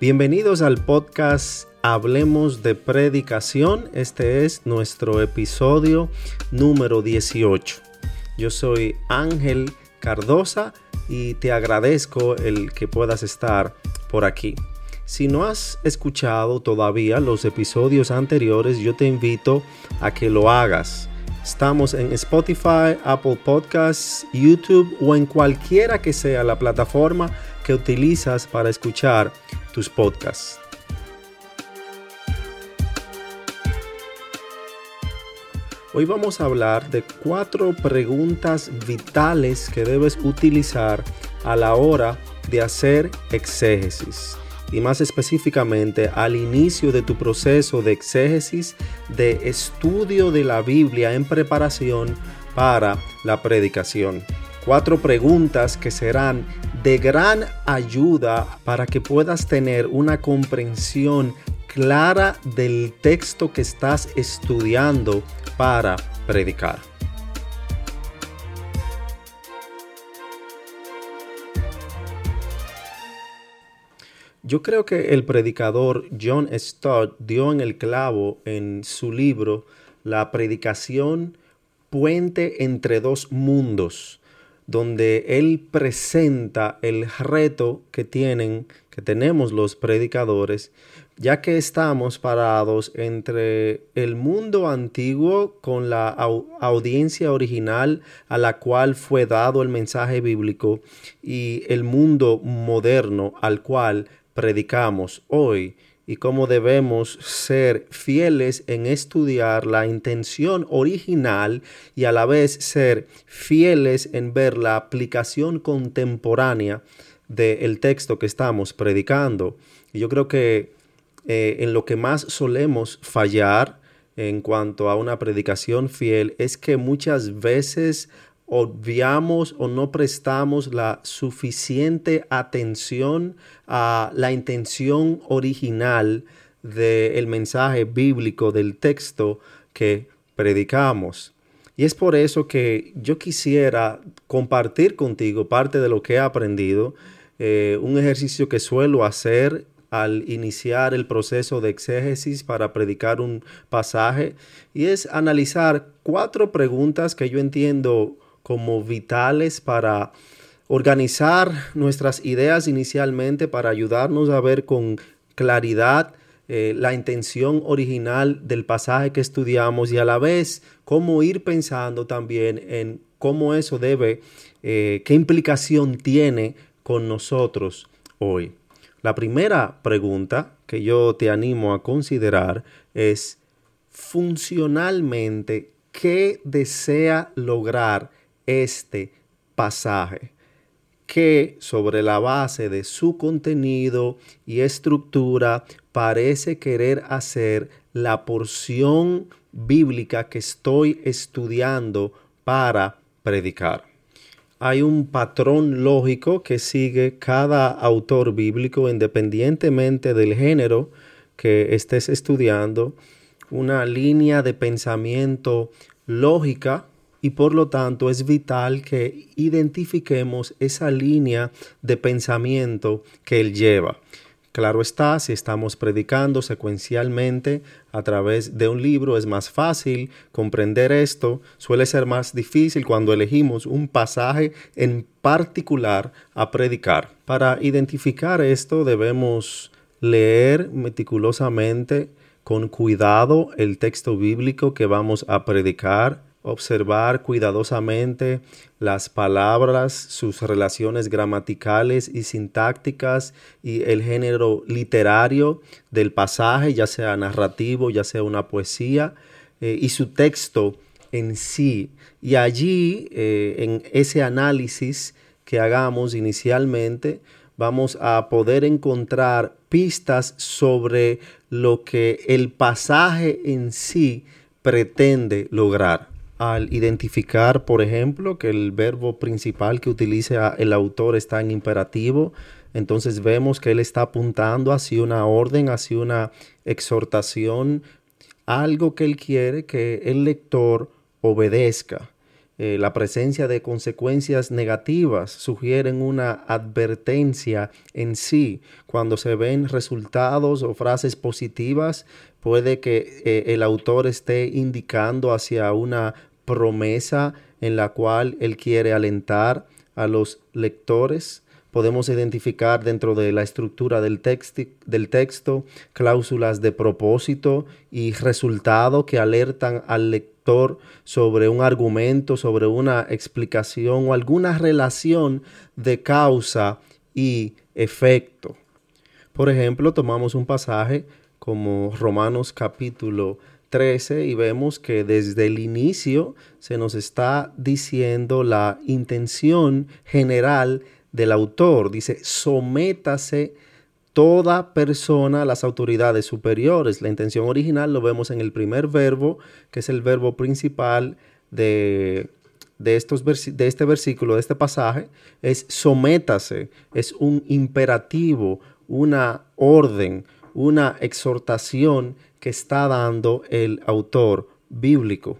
Bienvenidos al podcast Hablemos de Predicación. Este es nuestro episodio número 18. Yo soy Ángel Cardosa y te agradezco el que puedas estar por aquí. Si no has escuchado todavía los episodios anteriores, yo te invito a que lo hagas. Estamos en Spotify, Apple Podcasts, YouTube o en cualquiera que sea la plataforma que utilizas para escuchar tus podcasts. Hoy vamos a hablar de cuatro preguntas vitales que debes utilizar a la hora de hacer exégesis y más específicamente al inicio de tu proceso de exégesis, de estudio de la Biblia en preparación para la predicación. Cuatro preguntas que serán de gran ayuda para que puedas tener una comprensión clara del texto que estás estudiando para predicar. Yo creo que el predicador John Stott dio en el clavo en su libro La predicación puente entre dos mundos, donde él presenta el reto que tienen, que tenemos los predicadores, ya que estamos parados entre el mundo antiguo con la audiencia original a la cual fue dado el mensaje bíblico y el mundo moderno al cual predicamos hoy y cómo debemos ser fieles en estudiar la intención original y a la vez ser fieles en ver la aplicación contemporánea del texto que estamos predicando. Yo creo que eh, en lo que más solemos fallar en cuanto a una predicación fiel es que muchas veces obviamos o no prestamos la suficiente atención a la intención original del mensaje bíblico del texto que predicamos. Y es por eso que yo quisiera compartir contigo parte de lo que he aprendido, eh, un ejercicio que suelo hacer al iniciar el proceso de exégesis para predicar un pasaje, y es analizar cuatro preguntas que yo entiendo como vitales para organizar nuestras ideas inicialmente, para ayudarnos a ver con claridad eh, la intención original del pasaje que estudiamos y a la vez cómo ir pensando también en cómo eso debe, eh, qué implicación tiene con nosotros hoy. La primera pregunta que yo te animo a considerar es funcionalmente qué desea lograr este pasaje que sobre la base de su contenido y estructura parece querer hacer la porción bíblica que estoy estudiando para predicar. Hay un patrón lógico que sigue cada autor bíblico independientemente del género que estés estudiando, una línea de pensamiento lógica y por lo tanto es vital que identifiquemos esa línea de pensamiento que él lleva. Claro está, si estamos predicando secuencialmente a través de un libro es más fácil comprender esto, suele ser más difícil cuando elegimos un pasaje en particular a predicar. Para identificar esto debemos leer meticulosamente con cuidado el texto bíblico que vamos a predicar, observar cuidadosamente las palabras, sus relaciones gramaticales y sintácticas y el género literario del pasaje, ya sea narrativo, ya sea una poesía, eh, y su texto en sí. Y allí, eh, en ese análisis que hagamos inicialmente, vamos a poder encontrar pistas sobre lo que el pasaje en sí pretende lograr al identificar, por ejemplo, que el verbo principal que utiliza el autor está en imperativo, entonces vemos que él está apuntando hacia una orden, hacia una exhortación, algo que él quiere que el lector obedezca. eh, la presencia de consecuencias negativas sugieren una advertencia en sí. Cuando se ven resultados o frases positivas, puede que eh, el autor esté indicando hacia una promesa en la cual él quiere alentar a los lectores podemos identificar dentro de la estructura del, del texto cláusulas de propósito y resultado que alertan al lector sobre un argumento, sobre una explicación o alguna relación de causa y efecto. Por ejemplo, tomamos un pasaje como Romanos capítulo 13 y vemos que desde el inicio se nos está diciendo la intención general del autor. Dice, sométase toda persona a las autoridades superiores. La intención original lo vemos en el primer verbo, que es el verbo principal de, de, estos de este versículo, de este pasaje, es sométase, es un imperativo, una orden, una exhortación que está dando el autor bíblico.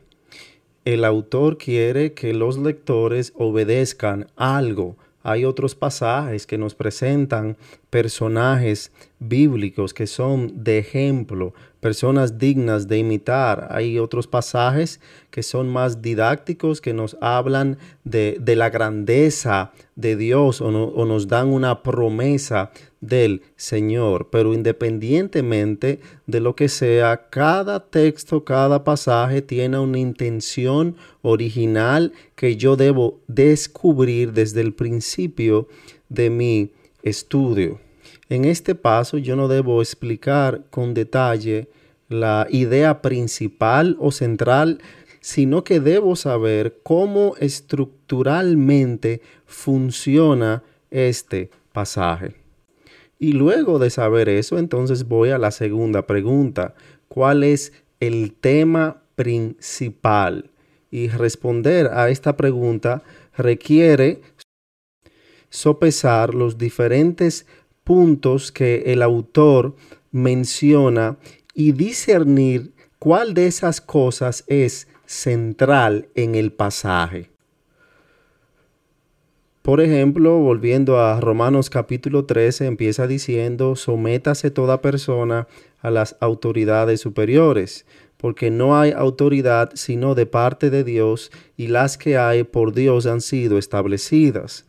El autor quiere que los lectores obedezcan algo, hay otros pasajes que nos presentan personajes bíblicos que son de ejemplo, personas dignas de imitar. Hay otros pasajes que son más didácticos, que nos hablan de, de la grandeza de Dios o, o nos dan una promesa del Señor. Pero independientemente de lo que sea, cada texto, cada pasaje tiene una intención original que yo debo descubrir desde el principio de mi estudio. En este paso yo no debo explicar con detalle la idea principal o central, sino que debo saber cómo estructuralmente funciona este pasaje. Y luego de saber eso, entonces voy a la segunda pregunta. ¿Cuál es el tema principal? Y responder a esta pregunta requiere sopesar los diferentes puntos que el autor menciona y discernir cuál de esas cosas es central en el pasaje. Por ejemplo, volviendo a Romanos capítulo 13, empieza diciendo, sométase toda persona a las autoridades superiores, porque no hay autoridad sino de parte de Dios, y las que hay por Dios han sido establecidas.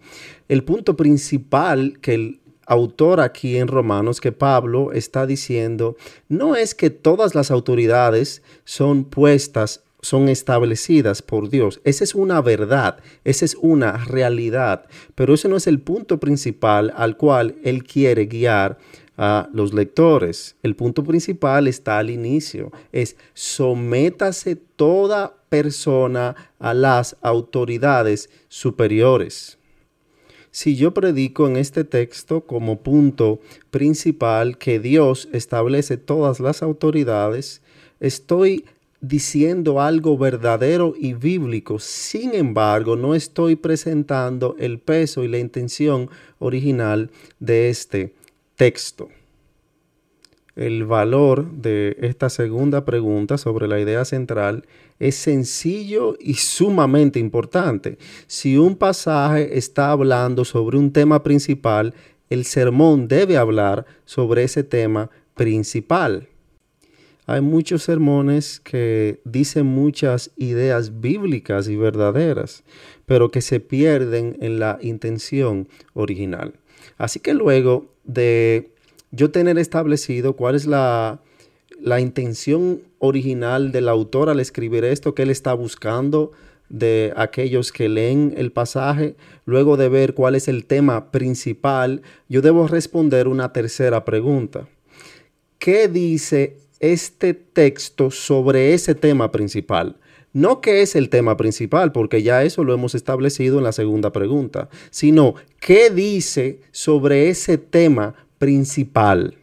El punto principal que el autor aquí en Romanos que Pablo está diciendo no es que todas las autoridades son puestas son establecidas por Dios. Esa es una verdad, esa es una realidad, pero ese no es el punto principal al cual Él quiere guiar a los lectores. El punto principal está al inicio, es sométase toda persona a las autoridades superiores. Si yo predico en este texto como punto principal que Dios establece todas las autoridades, estoy diciendo algo verdadero y bíblico. Sin embargo, no estoy presentando el peso y la intención original de este texto. El valor de esta segunda pregunta sobre la idea central es sencillo y sumamente importante. Si un pasaje está hablando sobre un tema principal, el sermón debe hablar sobre ese tema principal. Hay muchos sermones que dicen muchas ideas bíblicas y verdaderas, pero que se pierden en la intención original. Así que luego de yo tener establecido cuál es la, la intención original del autor al escribir esto, que él está buscando de aquellos que leen el pasaje, luego de ver cuál es el tema principal, yo debo responder una tercera pregunta. ¿Qué dice este texto sobre ese tema principal? No qué es el tema principal, porque ya eso lo hemos establecido en la segunda pregunta, sino qué dice sobre ese tema principal.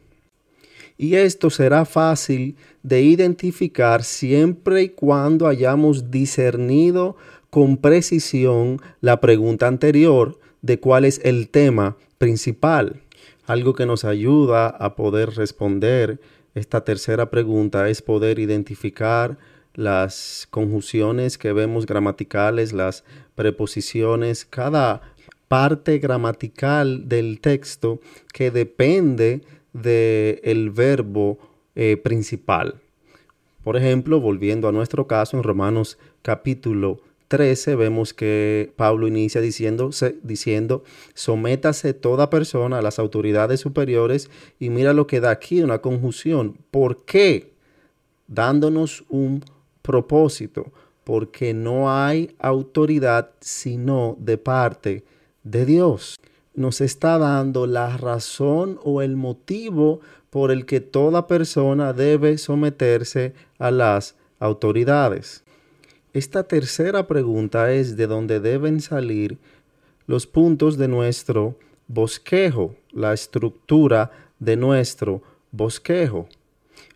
Y esto será fácil de identificar siempre y cuando hayamos discernido con precisión la pregunta anterior de cuál es el tema principal. Algo que nos ayuda a poder responder esta tercera pregunta es poder identificar las conjunciones que vemos gramaticales, las preposiciones, cada parte gramatical del texto que depende del verbo eh, principal. Por ejemplo, volviendo a nuestro caso en Romanos capítulo 13 vemos que Pablo inicia diciendo, diciendo, sométase toda persona a las autoridades superiores y mira lo que da aquí una conjunción. ¿Por qué? Dándonos un propósito, porque no hay autoridad sino de parte de Dios. Nos está dando la razón o el motivo por el que toda persona debe someterse a las autoridades. Esta tercera pregunta es de dónde deben salir los puntos de nuestro bosquejo, la estructura de nuestro bosquejo.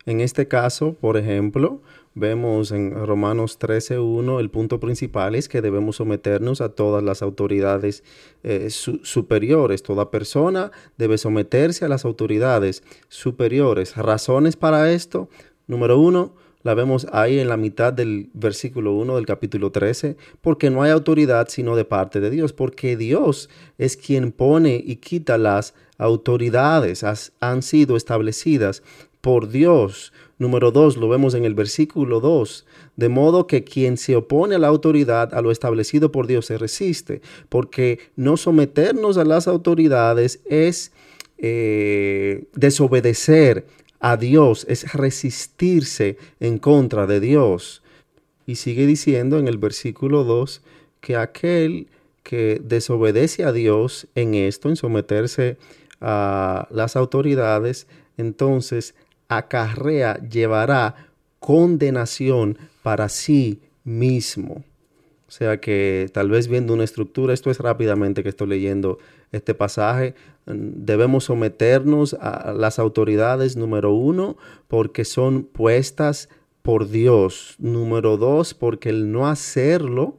En este caso, por ejemplo, vemos en Romanos 13.1 el punto principal es que debemos someternos a todas las autoridades eh, superiores. Toda persona debe someterse a las autoridades superiores. Razones para esto. Número uno, la vemos ahí en la mitad del versículo 1 del capítulo 13, porque no hay autoridad sino de parte de Dios, porque Dios es quien pone y quita las autoridades, han sido establecidas por Dios. Número 2, lo vemos en el versículo 2, de modo que quien se opone a la autoridad, a lo establecido por Dios, se resiste, porque no someternos a las autoridades es eh, desobedecer a Dios, es resistirse en contra de Dios. Y sigue diciendo en el versículo 2 que aquel que desobedece a Dios en esto, en someterse a las autoridades, entonces acarrea, llevará condenación para sí mismo. O sea que tal vez viendo una estructura, esto es rápidamente que estoy leyendo este pasaje, debemos someternos a las autoridades, número uno, porque son puestas por Dios. Número dos, porque el no hacerlo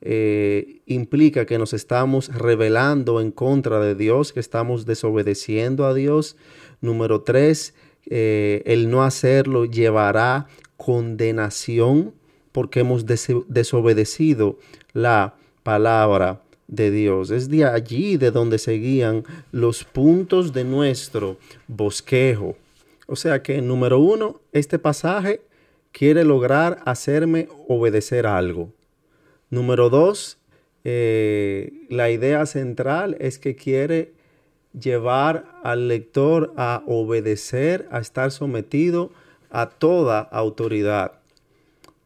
eh, implica que nos estamos rebelando en contra de Dios, que estamos desobedeciendo a Dios. Número tres, eh, el no hacerlo llevará condenación porque hemos desobedecido la palabra de Dios. Es de allí de donde seguían los puntos de nuestro bosquejo. O sea que, número uno, este pasaje quiere lograr hacerme obedecer algo. Número dos, eh, la idea central es que quiere llevar al lector a obedecer, a estar sometido a toda autoridad.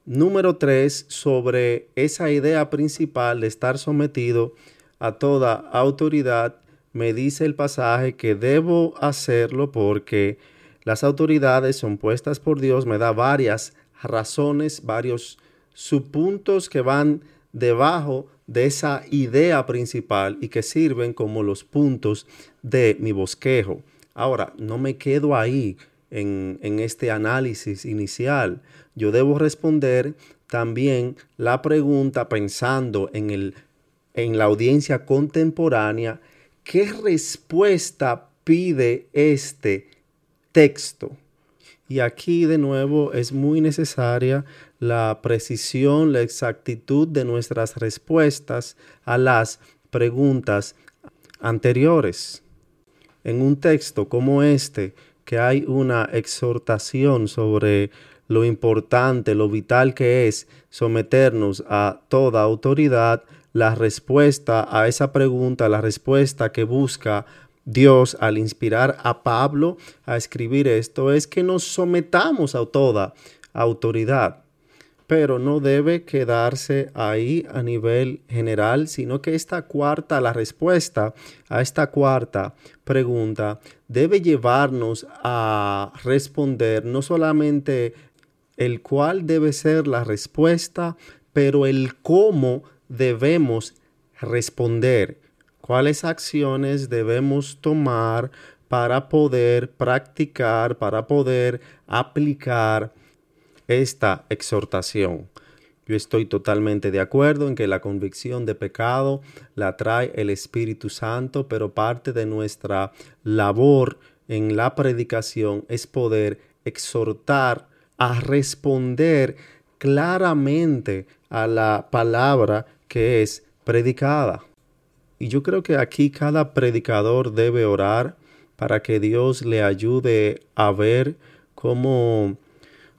Número tres, sobre esa idea principal de estar sometido a toda autoridad, me dice el pasaje que debo hacerlo porque las autoridades son puestas por Dios, me da varias razones, varios subpuntos que van debajo de esa idea principal y que sirven como los puntos de mi bosquejo. Ahora, no me quedo ahí en, en este análisis inicial yo debo responder también la pregunta pensando en, el, en la audiencia contemporánea, ¿qué respuesta pide este texto? Y aquí de nuevo es muy necesaria la precisión, la exactitud de nuestras respuestas a las preguntas anteriores. En un texto como este, que hay una exhortación sobre lo importante, lo vital que es someternos a toda autoridad, la respuesta a esa pregunta, la respuesta que busca Dios al inspirar a Pablo a escribir esto es que nos sometamos a toda autoridad. Pero no debe quedarse ahí a nivel general, sino que esta cuarta, la respuesta a esta cuarta pregunta debe llevarnos a responder no solamente el cuál debe ser la respuesta, pero el cómo debemos responder, cuáles acciones debemos tomar para poder practicar, para poder aplicar esta exhortación. Yo estoy totalmente de acuerdo en que la convicción de pecado la trae el Espíritu Santo, pero parte de nuestra labor en la predicación es poder exhortar a responder claramente a la palabra que es predicada. Y yo creo que aquí cada predicador debe orar para que Dios le ayude a ver cómo,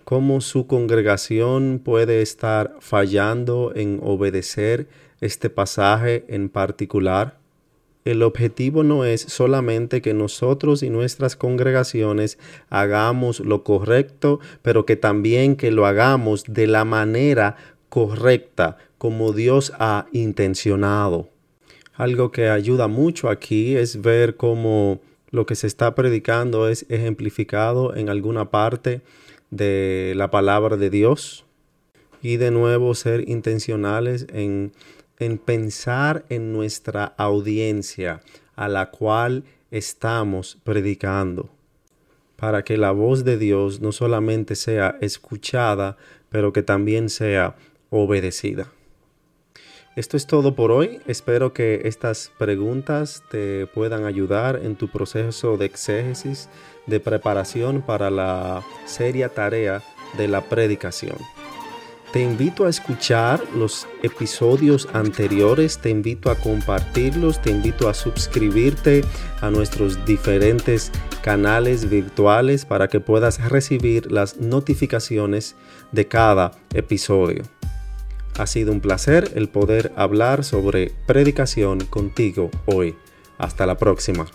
cómo su congregación puede estar fallando en obedecer este pasaje en particular. El objetivo no es solamente que nosotros y nuestras congregaciones hagamos lo correcto, pero que también que lo hagamos de la manera correcta como Dios ha intencionado. Algo que ayuda mucho aquí es ver cómo lo que se está predicando es ejemplificado en alguna parte de la palabra de Dios y de nuevo ser intencionales en, en pensar en nuestra audiencia a la cual estamos predicando para que la voz de Dios no solamente sea escuchada, pero que también sea obedecida. Esto es todo por hoy. Espero que estas preguntas te puedan ayudar en tu proceso de exégesis, de preparación para la seria tarea de la predicación. Te invito a escuchar los episodios anteriores, te invito a compartirlos, te invito a suscribirte a nuestros diferentes canales virtuales para que puedas recibir las notificaciones de cada episodio. Ha sido un placer el poder hablar sobre predicación contigo hoy. Hasta la próxima.